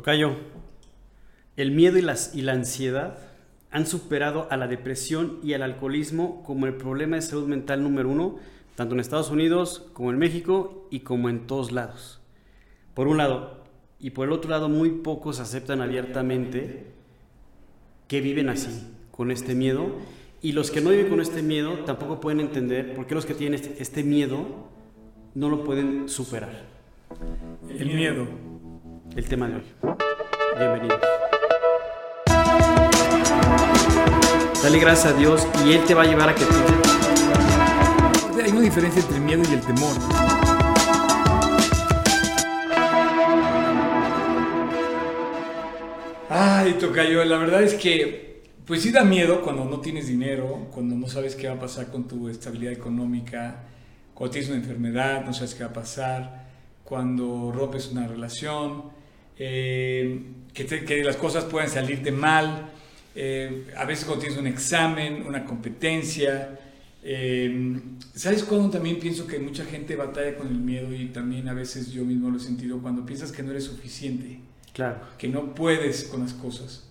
Tocayo, el miedo y, las, y la ansiedad han superado a la depresión y al alcoholismo como el problema de salud mental número uno, tanto en Estados Unidos como en México y como en todos lados. Por un lado, y por el otro lado, muy pocos aceptan abiertamente que viven así, con este miedo, y los que no viven con este miedo tampoco pueden entender por qué los que tienen este, este miedo no lo pueden superar. El miedo. El tema de hoy. Bienvenidos. Dale gracias a Dios y Él te va a llevar a que tú... Hay una diferencia entre el miedo y el temor. Ay, Tocayo, la verdad es que, pues sí da miedo cuando no tienes dinero, cuando no sabes qué va a pasar con tu estabilidad económica, cuando tienes una enfermedad, no sabes qué va a pasar, cuando rompes una relación, eh, que, que, las cosas puedan salirte mal, eh, a veces cuando tienes un examen, una competencia. Eh, ¿Sabes cuándo también pienso que mucha gente batalla con el miedo y también a veces yo mismo lo he sentido cuando piensas que no eres suficiente? Claro. Que no puedes con las cosas.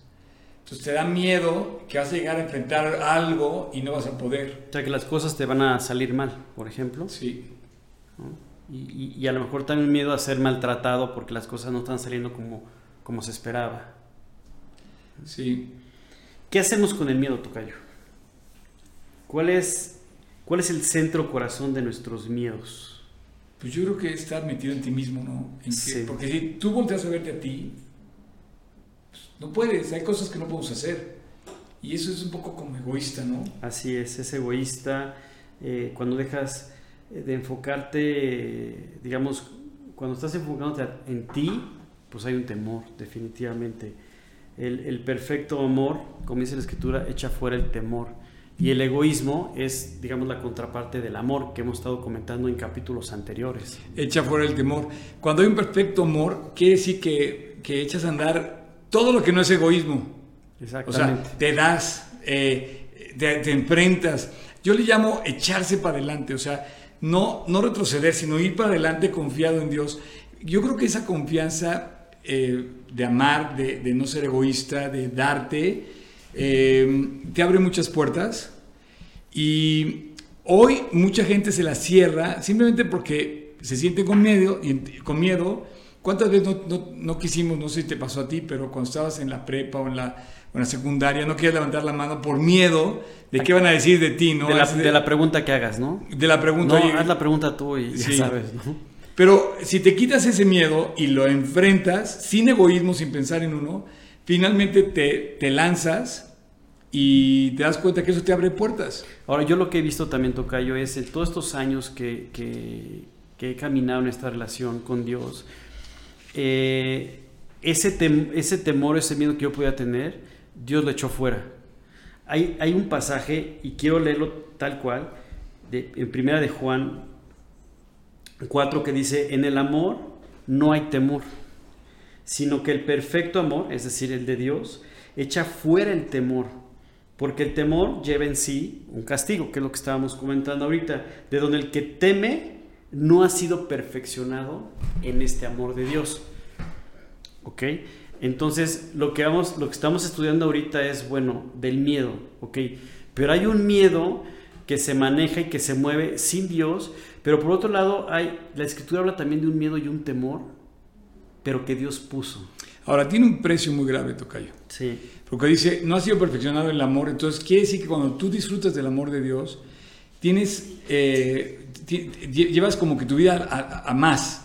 Entonces te da miedo que vas a llegar a enfrentar algo y no vas a poder. O sea, que las cosas te van a salir mal, por ejemplo. Sí. Y, y, a lo mejor también miedo a ser maltratado porque las cosas no están saliendo como, como se esperaba. Sí. ¿Qué hacemos con el miedo, Tocayo? ¿Cuál es, ¿Cuál es el centro corazón de nuestros miedos? Pues yo creo que estar metido en ti mismo, ¿no? En sí. Porque si tú volteas a verte a ti, pues no puedes, hay cosas que no podemos hacer. Y eso es un poco como egoísta, ¿no? Así es, es egoísta. Eh, cuando dejas de enfocarte, digamos, cuando estás enfocándote en ti, pues hay un temor, definitivamente. El, el, perfecto amor, como dice la escritura, echa fuera el temor. Y el egoísmo es, digamos, la contraparte del amor que hemos estado comentando en capítulos anteriores. Echa fuera el temor. Cuando hay un perfecto amor, quiere decir que, que echas a andar todo lo que no es egoísmo. Exactamente. O sea, te das, eh, te, te enfrentas. Yo le llamo echarse para adelante, o sea, no, no retroceder, sino ir para adelante confiado en Dios. Yo creo que esa confianza eh, de amar, de, no ser egoísta, de darte, eh, te abre muchas puertas. Y hoy mucha gente se la cierra simplemente porque se siente con miedo. Con miedo. ¿Cuántas veces no, no, no, quisimos, no sé si te pasó a ti, pero cuando estabas en la prepa o en la, o en la secundaria, no querías levantar la mano por miedo de qué van a decir de ti, ¿no? De la, de la pregunta que hagas, ¿no? De la pregunta. No, oye, haz la pregunta tú y Sí. ya sabes, ¿no? Pero si te quitas ese miedo y lo enfrentas sin egoísmo, sin pensar en uno, finalmente te, te lanzas y te das cuenta que eso te abre puertas. Ahora, yo lo que he visto también, Tocayo, es en todos estos años que, que, que he caminado en esta relación con Dios, eh, ese, tem ese temor, ese miedo que yo podía tener, Dios lo echó fuera. Hay, hay un pasaje, y quiero leerlo tal cual, de, en primera de Juan 4, que dice, en el amor no hay temor, sino que el perfecto amor, es decir, el de Dios, echa fuera el temor, porque el temor lleva en sí un castigo, que es lo que estábamos comentando ahorita, de donde el que teme no ha sido perfeccionado en este amor de Dios. ¿Ok? Entonces, lo que, vamos, lo que estamos estudiando ahorita es, bueno, del miedo, ¿ok? Pero hay un miedo que se maneja y que se mueve sin Dios, pero por otro lado, hay, la escritura habla también de un miedo y un temor, pero que Dios puso. Ahora, tiene un precio muy grave, Tocayo. Sí. Porque dice, no ha sido perfeccionado el amor, entonces quiere decir que cuando tú disfrutas del amor de Dios, tienes, eh, llevas como que tu vida a, a más.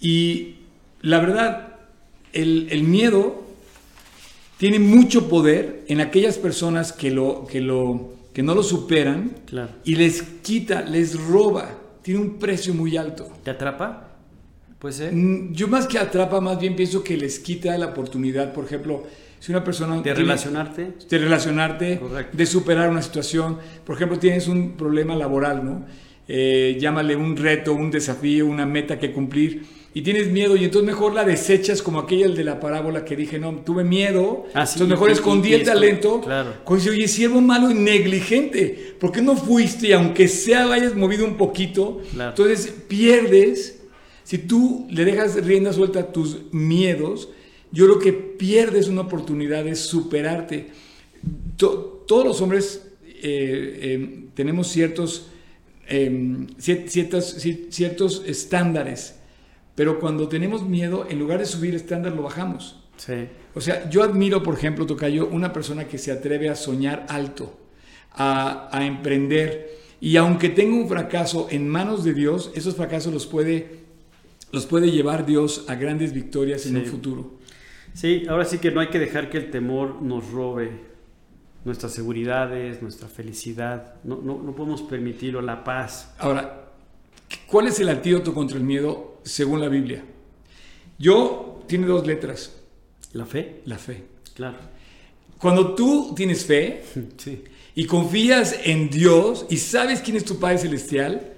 Y la verdad, el, el, miedo tiene mucho poder en aquellas personas que, lo, que, lo, que no lo superan Claro. y les quita, les roba. Tiene un precio muy alto. ¿Te atrapa? Puede ser. Mm, Yo más que atrapa, más bien pienso que les quita la oportunidad, por ejemplo, si una persona... De relacionarte. de relacionarte, Correcto. de superar una situación. Por ejemplo, tienes un problema laboral, ¿no? Eh, llámale un reto, un desafío, una meta que cumplir y tienes miedo y entonces mejor la desechas como aquella de la parábola que dije, no, tuve miedo, Ah, sí, entonces mejor escondí el talento. claro. Cuando dice, oye, siervo malo y negligente, ¿por qué no fuiste y aunque sea hayas movido un poquito? Claro. Entonces pierdes, si tú le dejas rienda suelta a tus miedos, yo creo que pierdes una oportunidad de superarte. todos los hombres eh, eh, tenemos ciertos, em, ciertos, ciertos estándares, pero cuando tenemos miedo, en lugar de subir estándar, lo bajamos. Sí. O sea, yo admiro, por ejemplo, Tocayo, una persona que se atreve a soñar alto, a, a emprender, y aunque tenga un fracaso en manos de Dios, esos fracasos los puede, los puede llevar Dios a grandes victorias en el futuro. Sí, ahora sí que no hay que dejar que el temor nos robe nuestras seguridades, nuestra felicidad. No, no, no podemos permitirlo, la paz. Ahora, ¿cuál es el antídoto contra el miedo según la Biblia? Yo, tiene dos letras. ¿La fe? La fe. Claro. Cuando tú tienes fe sí. y confías en Dios y sabes quién es tu Padre Celestial,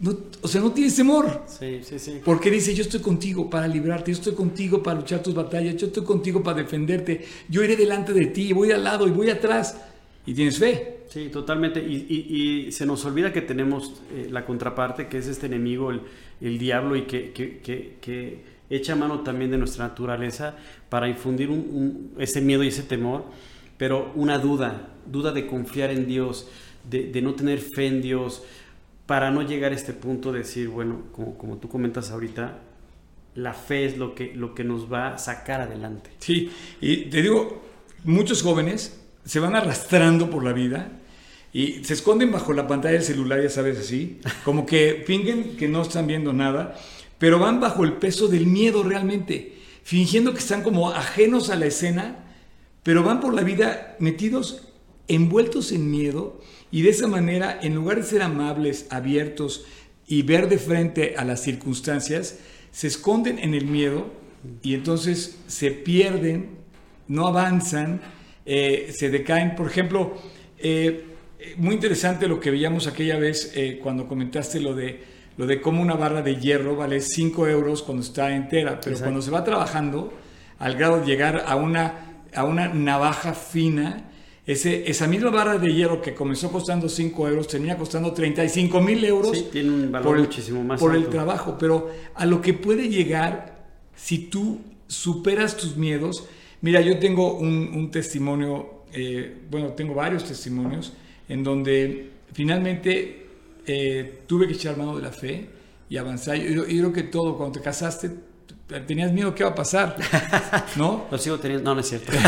no, o sea, no tienes temor. Sí, sí, sí. Porque dice, yo estoy contigo para librarte, yo estoy contigo para luchar tus batallas, yo estoy contigo para defenderte, yo iré delante de ti, voy al lado y voy atrás. Y tienes fe. Sí, totalmente. Y, y, se nos olvida que tenemos eh, la contraparte, que es este enemigo, el, el diablo, y que, que, que, echa mano también de nuestra naturaleza para infundir un, un, ese miedo y ese temor, pero una duda, duda de confiar en Dios, de, de no tener fe en Dios para no llegar a este punto de decir, bueno, como, como, tú comentas ahorita, la fe es lo que, lo que nos va a sacar adelante. Sí, y te digo, muchos jóvenes se van arrastrando por la vida y se esconden bajo la pantalla del celular, ya sabes así, como que fingen que no están viendo nada, pero van bajo el peso del miedo realmente, fingiendo que están como ajenos a la escena, pero van por la vida metidos, envueltos en miedo y de esa manera, en lugar de ser amables, abiertos y ver de frente a las circunstancias, se esconden en el miedo y entonces se pierden, no avanzan, eh, se decaen. Por ejemplo, eh, muy interesante lo que veíamos aquella vez eh, cuando comentaste lo de, lo de cómo una barra de hierro vale 5 euros cuando está entera, pero cuando se va trabajando, al grado de llegar a una, a una navaja fina, ese, esa misma barra de hierro que comenzó costando 5 euros termina costando 35 mil euros. Sí, tiene un valor por el, muchísimo más Por alto. el trabajo, pero a lo que puede llegar si tú superas tus miedos. Mira, yo tengo un, un testimonio, eh, bueno, tengo varios testimonios en donde finalmente eh, tuve que echar mano de la fe y avanzar. Yo, yo creo que todo, cuando te casaste, tenías miedo qué va a pasar, ¿no? Lo sigo teniendo, no, no es cierto.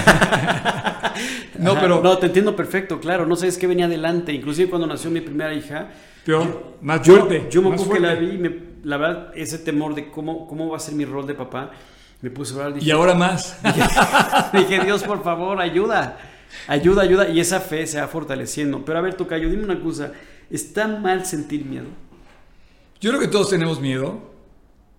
no, Ajá. pero... No, te entiendo perfecto, claro, no sabes qué venía adelante, inclusive cuando nació mi primera hija. Peor, yo, más yo, fuerte. Yo me acuerdo que la vi, me, la verdad, ese temor de cómo, cómo va a ser mi rol de papá, me puse a hablar. Dije, y ahora más. Dije, dije, Dios, por favor, ayuda, ayuda, ayuda, y esa fe se va fortaleciendo. Pero a ver, Tocayo, dime una cosa, ¿está mal sentir miedo? Yo creo que todos tenemos miedo.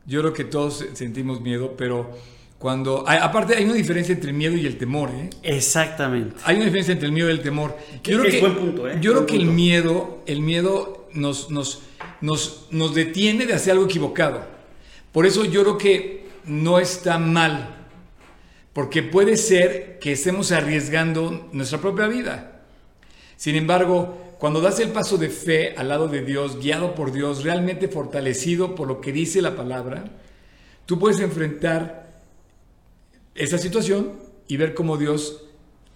Yo creo que todos sentimos miedo, pero cuando... Hay, aparte hay una diferencia entre el miedo y el temor, ¿eh? Exactamente. Hay una diferencia entre el miedo y el temor. Yo creo es que, buen punto, ¿eh? Yo buen creo que punto. el miedo, el miedo nos, nos, nos, nos detiene de hacer algo equivocado. Por eso yo creo que no está mal, porque puede ser que estemos arriesgando nuestra propia vida. Sin embargo, cuando das el paso de fe al lado de Dios, guiado por Dios, realmente fortalecido por lo que dice la palabra, tú puedes enfrentar esa situación y ver cómo Dios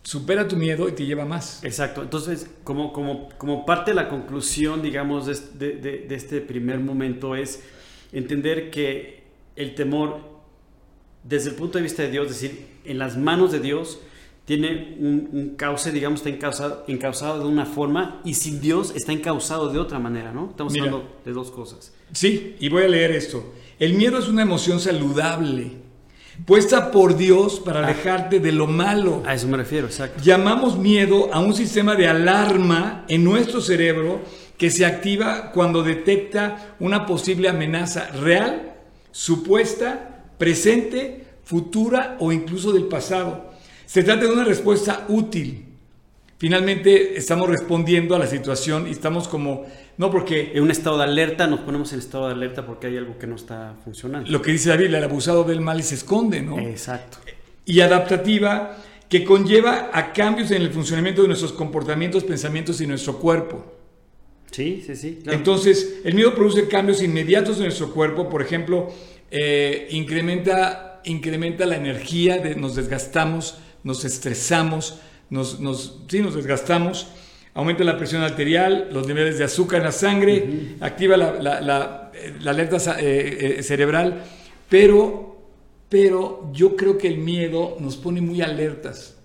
supera tu miedo y te lleva más. Exacto. Entonces, como, como, como parte de la conclusión, digamos, de, de, de este primer momento es entender que el temor, desde el punto de vista de Dios, es decir, en las manos de Dios, tiene un, un, cauce, digamos, está encausado, encausado, de una forma y sin Dios está encausado de otra manera, ¿no? Estamos Mira, hablando de dos cosas. Sí, y voy a leer esto. El miedo es una emoción saludable, puesta por Dios para Ah. alejarte de lo malo. A eso me refiero, exacto. Llamamos miedo a un sistema de alarma en nuestro cerebro que se activa cuando detecta una posible amenaza real, supuesta, presente, futura o incluso del pasado. Se trata de una respuesta útil. Finalmente estamos respondiendo a la situación y estamos como, no porque En un estado de alerta, nos ponemos en estado de alerta porque hay algo que no está funcionando. lo que dice Biblia, el abusado del mal y se esconde, ¿no? Exacto. Y adaptativa que conlleva a cambios en el funcionamiento de nuestros comportamientos, pensamientos y nuestro cuerpo. Sí, sí, sí. claro. Entonces, el miedo produce cambios inmediatos en nuestro cuerpo, por ejemplo, eh, incrementa incrementa la energía, de, nos desgastamos, nos estresamos, nos, nos, sí, nos desgastamos, aumenta la presión arterial, los niveles de azúcar en la sangre, activa la, la, la, la alerta eh, eh, cerebral, pero, pero yo creo que el miedo nos pone muy alertas,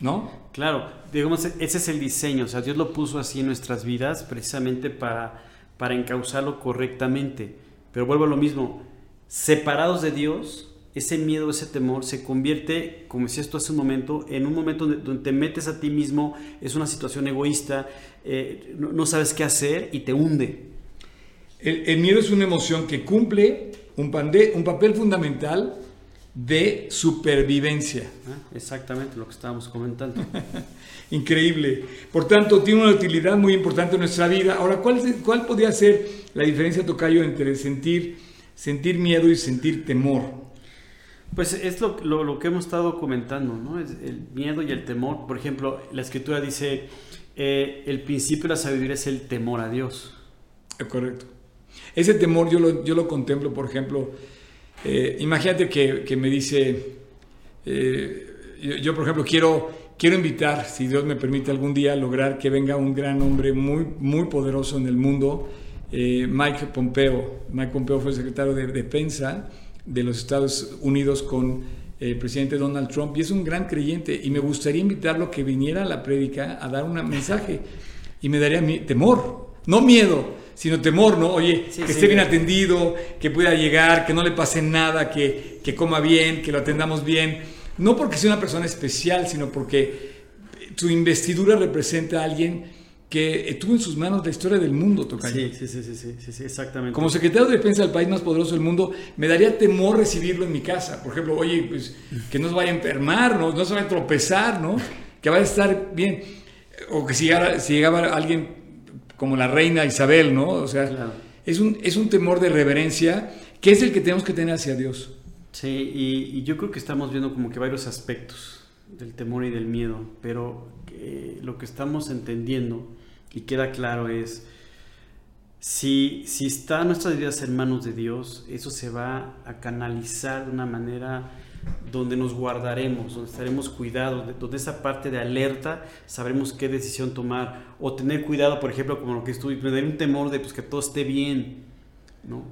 ¿no? Claro, digamos, ese es el diseño, o sea, Dios lo puso así en nuestras vidas precisamente para, para encauzarlo correctamente. Pero vuelvo a lo mismo, separados de Dios, ese miedo, ese temor se convierte, como decías tú hace un momento, en un momento donde, te metes a ti mismo, es una situación egoísta, eh, no, sabes qué hacer y te hunde. El, miedo es una emoción que cumple un, un papel fundamental de supervivencia. Ah, exactamente lo que estábamos comentando. Increíble. Por tanto, tiene una utilidad muy importante en nuestra vida. Ahora, ¿cuál, cuál podría ser la diferencia, Tocayo, entre sentir, sentir miedo y sentir temor? Pues es lo, lo, que hemos estado comentando, ¿no? Es el miedo y el temor. Por ejemplo, la escritura dice, eh, el principio de la sabiduría es el temor a Dios. Es correcto. Ese temor yo lo, yo lo contemplo, por ejemplo, eh, imagínate que, que, me dice, eh, yo, por ejemplo quiero, quiero invitar, si Dios me permite algún día, lograr que venga un gran hombre muy, muy poderoso en el mundo, Mike Pompeo. Mike Pompeo fue secretario de Defensa de los Estados Unidos con el presidente Donald Trump y es un gran creyente y me gustaría invitarlo que viniera a la prédica a dar un mensaje y me daría temor, no miedo, sino temor, ¿no? Oye, que esté bien atendido, que pueda llegar, que no le pase nada, que, que coma bien, que lo atendamos bien, no porque sea una persona especial, sino porque su investidura representa a alguien que tuvo en sus manos la historia del mundo, Tocayo. Sí, sí, sí, sí, sí, exactamente. Como secretario de defensa del país más poderoso del mundo, me daría temor recibirlo en mi casa. Por ejemplo, oye, pues que no se vaya a enfermar, no, no se vaya a tropezar, ¿no? Que vaya a estar bien. O que si llegara, si llegaba alguien como la reina Isabel, ¿no? O sea, es, un, es un temor de reverencia que es el que tenemos que tener hacia Dios. Sí, y, y yo creo que estamos viendo como que varios aspectos del temor y del miedo, pero lo que estamos entendiendo y queda claro es, si, si está nuestras vidas en manos de Dios, eso se va a canalizar de una manera donde nos guardaremos, donde estaremos cuidados, donde esa parte de alerta sabremos qué decisión tomar o tener cuidado, por ejemplo, como lo que estuve, tener un temor de pues, que todo esté bien, ¿no?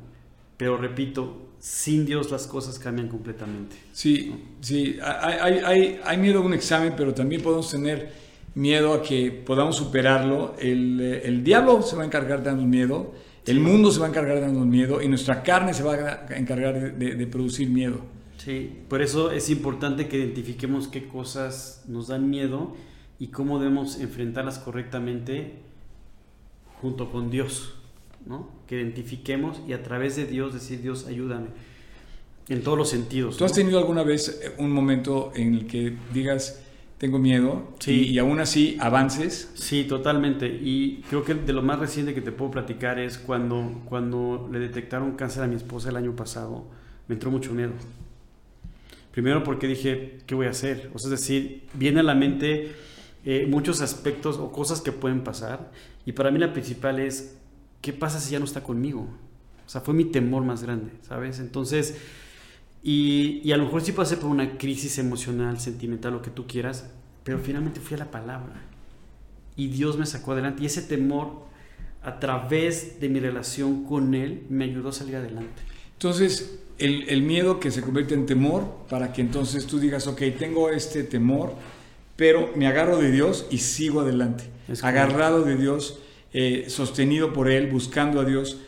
Pero repito, sin Dios las cosas cambian completamente. Sí, sí, hay, hay, hay miedo a un examen, pero también podemos tener miedo a que podamos superarlo. El, eh, el diablo se va a encargar de darnos miedo, el mundo se va a encargar de darnos miedo y nuestra carne se va a encargar de, producir miedo. Sí, por eso es importante que identifiquemos qué cosas nos dan miedo y cómo debemos enfrentarlas correctamente junto con Dios, ¿no? Que identifiquemos y a través de Dios decir, Dios, ayúdame. En todos los sentidos. ¿Tú has tenido alguna vez un momento en el que digas, tengo miedo. Sí. Y, aún así avances. Sí, totalmente. Y creo que de lo más reciente que te puedo platicar es cuando, cuando le detectaron cáncer a mi esposa el año pasado, me entró mucho miedo. Primero porque dije, ¿qué voy a hacer? O sea, es decir, viene a la mente eh, muchos aspectos o cosas que pueden pasar. Y para mí la principal es, ¿qué pasa si ya no está conmigo? O sea, fue mi temor más grande, ¿sabes? Entonces y, y, a lo mejor sí pasé por una crisis emocional, sentimental, lo que tú quieras, pero finalmente fui a la palabra. Y Dios me sacó adelante. Y ese temor, a través de mi relación con Él, me ayudó a salir adelante. Entonces, el, el miedo que se convierte en temor, para que entonces tú digas, ok, tengo este temor, pero me agarro de Dios y sigo adelante. Agarrado de Dios, eh, sostenido por Él, buscando a Dios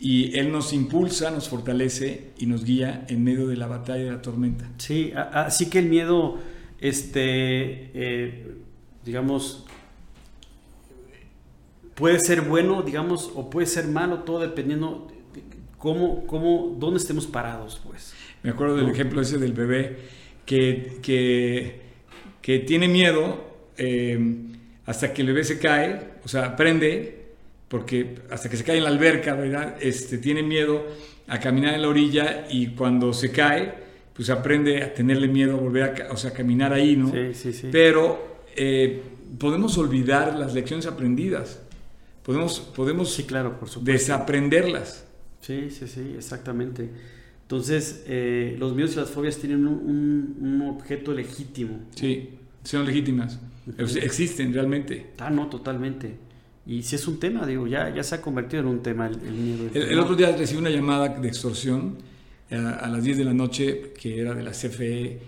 y Él nos impulsa, nos fortalece y nos guía en medio de la batalla de la tormenta. Sí, así que el miedo, este, eh, digamos, puede ser bueno, digamos, o puede ser malo, todo dependiendo de cómo, cómo, dónde estemos parados, pues. Me acuerdo del ejemplo ese del bebé que, que, que tiene miedo eh, hasta que el bebé se cae, o sea, aprende porque hasta que se cae en la alberca, ¿verdad? Este, tiene miedo a caminar en la orilla y cuando se cae, pues aprende a tenerle miedo a volver a, o sea, caminar ahí, ¿no? Sí, sí, sí. Pero eh, podemos olvidar las lecciones aprendidas, podemos, podemos sí, claro, por desaprenderlas. Sí, sí, sí, exactamente. Entonces, eh, los miedos y las fobias tienen un, un, objeto legítimo. Sí, son legítimas. Existen realmente. Ah, no, totalmente. Y si es un tema, digo, ya, ya se ha convertido en un tema el, miedo. El, otro día recibí una llamada de extorsión a, eh, a, las 10 de la noche que era de la CFE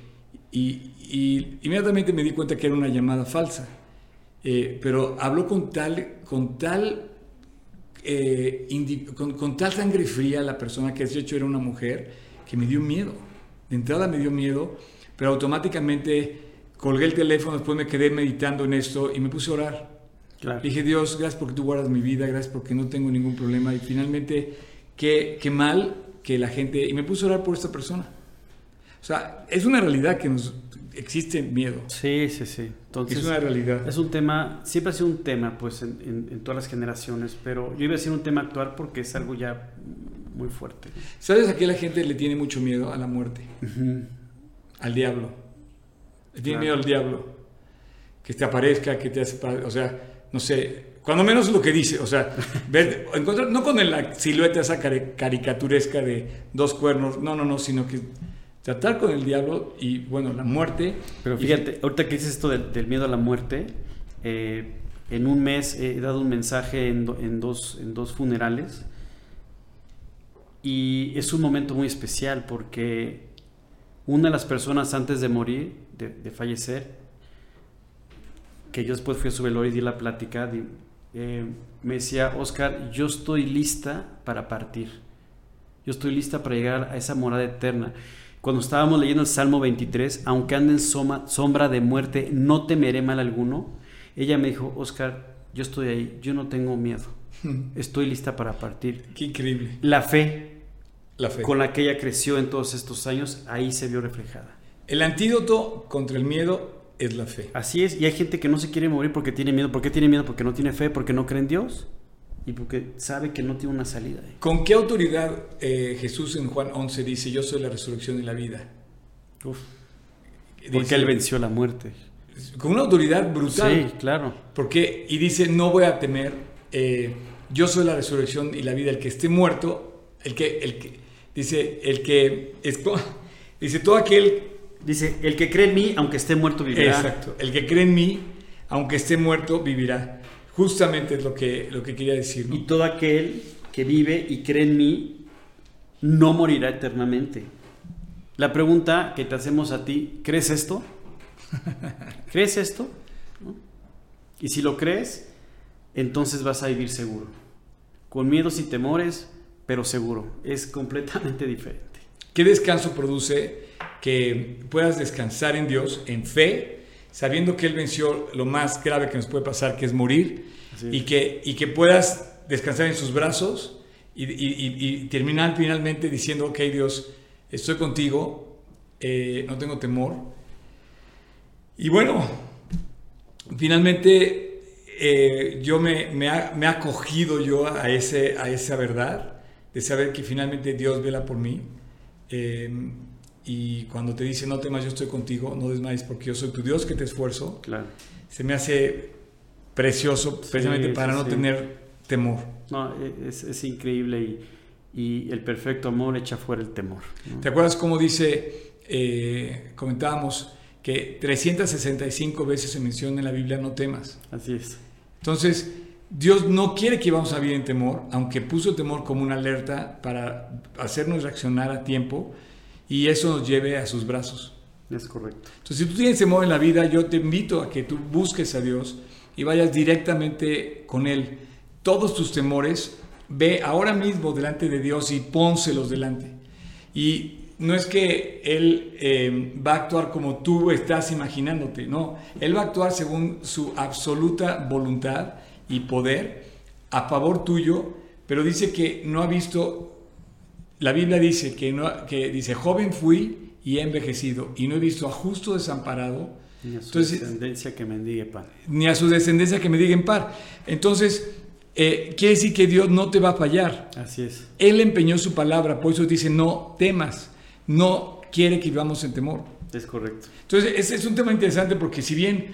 y, y inmediatamente me di cuenta que era una llamada falsa. Eh, pero habló con tal, con tal, eh, con, con, tal sangre fría la persona que de hecho era una mujer que me dio miedo. De entrada me dio miedo, pero automáticamente colgué el teléfono, después me quedé meditando en esto y me puse a orar. Dije, Dios, gracias porque tú guardas mi vida, gracias porque no tengo ningún problema. Y finalmente, qué, qué mal que la gente... Y me puse a orar por esta persona. O sea, es una realidad que nos, existe miedo. Sí, sí, sí. Entonces, es una realidad. Es un tema, siempre ha sido un tema, pues, en, en, todas las generaciones, pero yo iba a decir un tema actual porque es algo ya muy fuerte. ¿Sabes a qué la gente le tiene mucho miedo? A la muerte. Al diablo. Le tiene miedo al diablo. Que te aparezca, que te hace... O sea, no sé, cuando menos lo que dice, o sea, ver, encontrar, no con la silueta esa caricaturesca de dos cuernos, no, no, no, sino que tratar con el diablo y, bueno, la muerte. Pero fíjate, ahorita que dices esto del, miedo a la muerte, eh, en un mes he dado un mensaje en, dos, en dos funerales y es un momento muy especial porque una de las personas antes de morir, de, fallecer, que yo después fui a su velorio y di la plática, eh, me decía, Oscar, yo estoy lista para partir. Yo estoy lista para llegar a esa morada eterna. Cuando estábamos leyendo el Salmo 23, aunque ande en sombra de muerte, no temeré mal alguno. Ella me dijo, Oscar, yo estoy ahí, yo no tengo miedo. Estoy lista para partir. Qué increíble. La fe, la fe con la que ella creció en todos estos años, ahí se vio reflejada. El antídoto contra el miedo es la fe. Así es, y hay gente que no se quiere morir porque tiene miedo. ¿Por qué tiene miedo? Porque no tiene fe, porque no cree en Dios y porque sabe que no tiene una salida. ¿Con qué autoridad eh, Jesús en Juan 11 dice, yo soy la resurrección y la vida? Uf. Porque Él venció la muerte. Con una autoridad brutal. Sí, claro. Porque, y dice, no voy a temer, eh, yo soy la resurrección y la vida, el que esté muerto, el que, el que dice, el que, dice, todo aquel... Dice, el que cree en mí, aunque esté muerto, vivirá. Exacto, el que cree en mí, aunque esté muerto, vivirá. Justamente es lo que, lo que quería decir. Y todo aquel que vive y cree en mí no morirá eternamente. La pregunta que te hacemos a ti, ¿crees esto? ¿Crees esto? Y si lo crees, entonces vas a vivir seguro. Con miedos y temores, pero seguro. Es completamente diferente. ¿Qué descanso produce que puedas descansar en Dios, en fe, sabiendo que Él venció lo más grave que nos puede pasar, que es morir, y que, y que puedas descansar en sus brazos y, terminar finalmente diciendo, ok Dios, estoy contigo, eh, no tengo temor. Y bueno, finalmente eh, yo me, me, ha, me acogido yo a, ese, a esa verdad de saber que finalmente Dios vela por mí. Eh, y cuando te dice no temas, yo estoy contigo, no desmayes porque yo soy tu Dios que te esfuerzo, claro. se me hace precioso precisamente para no tener temor. No, e, es, es increíble y, y, el perfecto amor echa fuera el temor. ¿Te acuerdas cómo dice, eh, comentábamos, que 365 veces se menciona en la Biblia no temas? Así es. Entonces, Dios no quiere que vamos a vivir en temor, aunque puso temor como una alerta para hacernos reaccionar a tiempo y eso nos lleve a sus brazos. Es correcto. Entonces, si tú tienes temor en la vida, yo te invito a que tú busques a Dios y vayas directamente con Él. Todos tus temores, ve ahora mismo delante de Dios y pónselos delante. Y no es que Él eh, va a actuar como tú estás imaginándote, no. Él va a actuar según su absoluta voluntad y poder a favor tuyo, pero dice que no ha visto la Biblia dice que, no, que dice, joven fui y he envejecido y no he visto a justo desamparado. Ni a su descendencia que mendigue pan. Ni a su descendencia que me en par. Entonces, eh, quiere decir que Dios no te va a fallar. Así es. Él empeñó su palabra, por eso dice, no temas, no quiere que vivamos en temor. Es correcto. Entonces, ese es un tema interesante porque si bien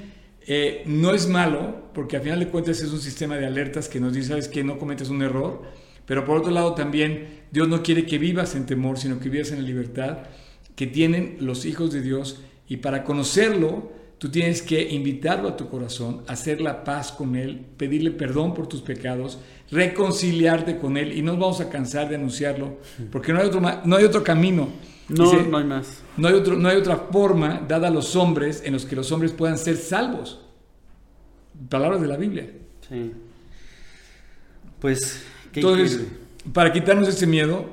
eh, no es malo, porque al final de cuentas es un sistema de alertas que nos dice, sabes que no cometes un error, Pero por otro lado también Dios no quiere que vivas en temor, sino que vivas en la libertad que tienen los hijos de Dios. Y para conocerlo, tú tienes que invitarlo a tu corazón, hacer la paz con Él, pedirle perdón por tus pecados, reconciliarte con Él. Y no nos vamos a cansar de anunciarlo, porque no hay otro, no hay otro camino. No, no hay más. No hay, otro, no hay otra forma dada a los hombres en los que los hombres puedan ser salvos. Palabras de la Biblia. Sí. Pues, ¿qué Entonces, para quitarnos ese miedo,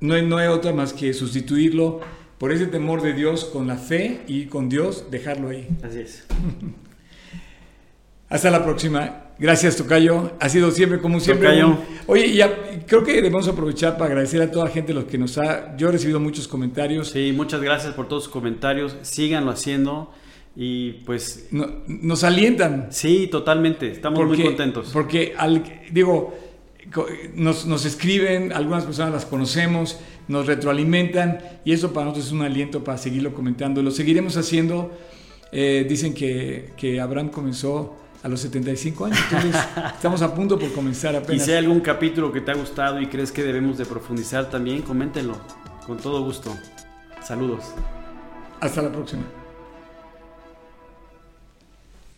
no hay, no hay otra más que sustituirlo por ese temor de Dios con la fe y con Dios, dejarlo ahí. Así es. Hasta la próxima. Gracias, Tocayo. Ha sido siempre como siempre. Tocayo. Oye, ya creo que debemos aprovechar para agradecer a toda la gente los que nos ha. Yo he recibido muchos comentarios. Sí, muchas gracias por todos sus comentarios. Síganlo haciendo y pues. nos alientan. Sí, totalmente. Estamos muy contentos. Porque, al, digo, nos, nos, escriben, algunas personas las conocemos, nos retroalimentan y eso para nosotros es un aliento para seguirlo comentando. Lo seguiremos haciendo. Eh, dicen que, que Abraham comenzó a los 75 años. Entonces, estamos a punto por comenzar apenas. Y si hay algún capítulo que te ha gustado y crees que debemos de profundizar también, coméntenlo. Con todo gusto. Saludos. Hasta la próxima.